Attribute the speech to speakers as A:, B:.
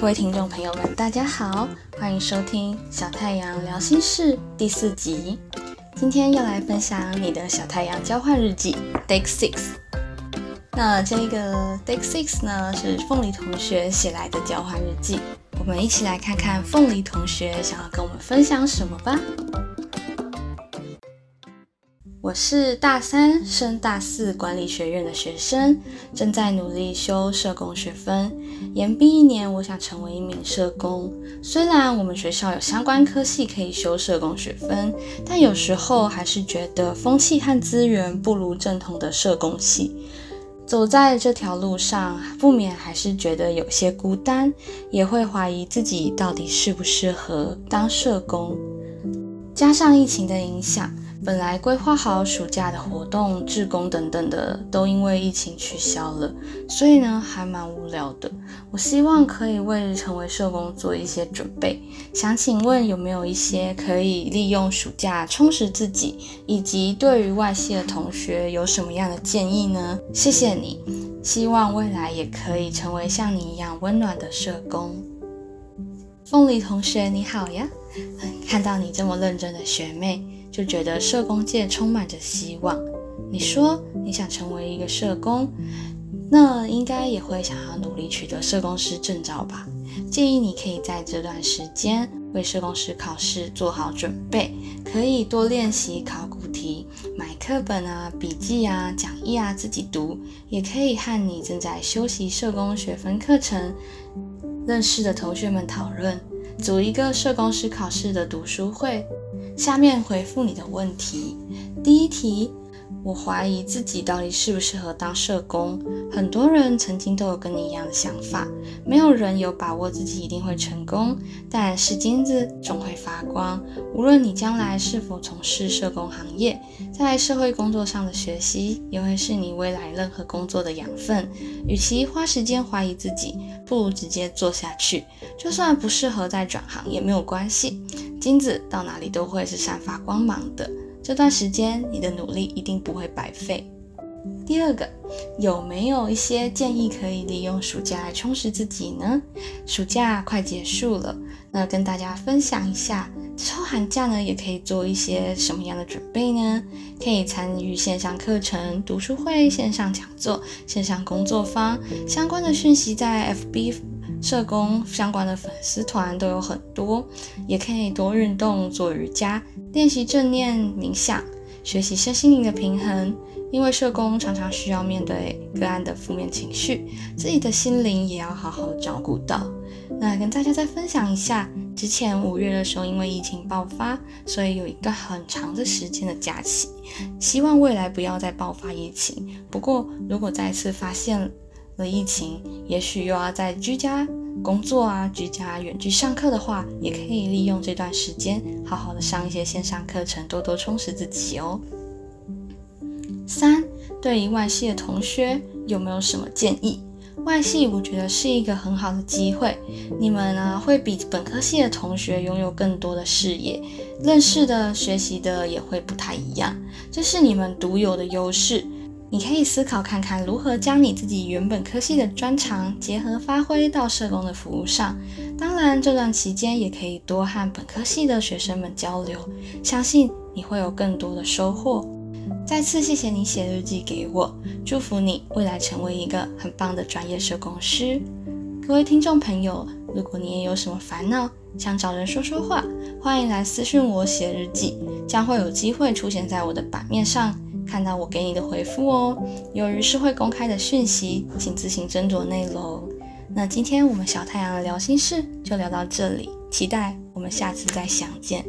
A: 各位听众朋友们，大家好，欢迎收听《小太阳聊心事》第四集。今天要来分享你的小太阳交换日记 Day Six。那这个 Day Six 呢，是凤梨同学写来的交换日记。我们一起来看看凤梨同学想要跟我们分享什么吧。我是大三升大四管理学院的学生，正在努力修社工学分。延毕一年，我想成为一名社工。虽然我们学校有相关科系可以修社工学分，但有时候还是觉得风气和资源不如正统的社工系。走在这条路上，不免还是觉得有些孤单，也会怀疑自己到底适不适合当社工。加上疫情的影响。本来规划好暑假的活动、志工等等的，都因为疫情取消了，所以呢，还蛮无聊的。我希望可以为成为社工做一些准备。想请问有没有一些可以利用暑假充实自己，以及对于外系的同学有什么样的建议呢？谢谢你，希望未来也可以成为像你一样温暖的社工。凤梨同学你好呀，看到你这么认真的学妹。就觉得社工界充满着希望。你说你想成为一个社工，那应该也会想要努力取得社工师证照吧？建议你可以在这段时间为社工师考试做好准备，可以多练习考古题，买课本啊、笔记啊、讲义啊自己读，也可以和你正在修习社工学分课程认识的同学们讨论，组一个社工师考试的读书会。下面回复你的问题。第一题，我怀疑自己到底适不适合当社工。很多人曾经都有跟你一样的想法，没有人有把握自己一定会成功。但是金子总会发光，无论你将来是否从事社工行业，在社会工作上的学习也会是你未来任何工作的养分。与其花时间怀疑自己，不如直接做下去。就算不适合再转行也没有关系。金子到哪里都会是散发光芒的。这段时间你的努力一定不会白费。第二个，有没有一些建议可以利用暑假来充实自己呢？暑假快结束了，那跟大家分享一下，之后寒假呢也可以做一些什么样的准备呢？可以参与线上课程、读书会、线上讲座、线上工作坊，相关的讯息在 FB。社工相关的粉丝团都有很多，也可以多运动、做瑜伽、练习正念冥想，学习身心灵的平衡。因为社工常常需要面对个案的负面情绪，自己的心灵也要好好照顾到。那跟大家再分享一下，之前五月的时候，因为疫情爆发，所以有一个很长的时间的假期。希望未来不要再爆发疫情。不过，如果再次发现，的疫情，也许又要在居家工作啊，居家远距上课的话，也可以利用这段时间，好好的上一些线上课程，多多充实自己哦。三，对于外系的同学有没有什么建议？外系我觉得是一个很好的机会，你们呢会比本科系的同学拥有更多的视野，认识的、学习的也会不太一样，这是你们独有的优势。你可以思考看看如何将你自己原本科系的专长结合发挥到社工的服务上。当然，这段期间也可以多和本科系的学生们交流，相信你会有更多的收获。再次谢谢你写日记给我，祝福你未来成为一个很棒的专业社工师。各位听众朋友，如果你也有什么烦恼，想找人说说话，欢迎来私信我写日记，将会有机会出现在我的版面上。看到我给你的回复哦，由于是会公开的讯息，请自行斟酌内容。那今天我们小太阳的聊心事就聊到这里，期待我们下次再相见。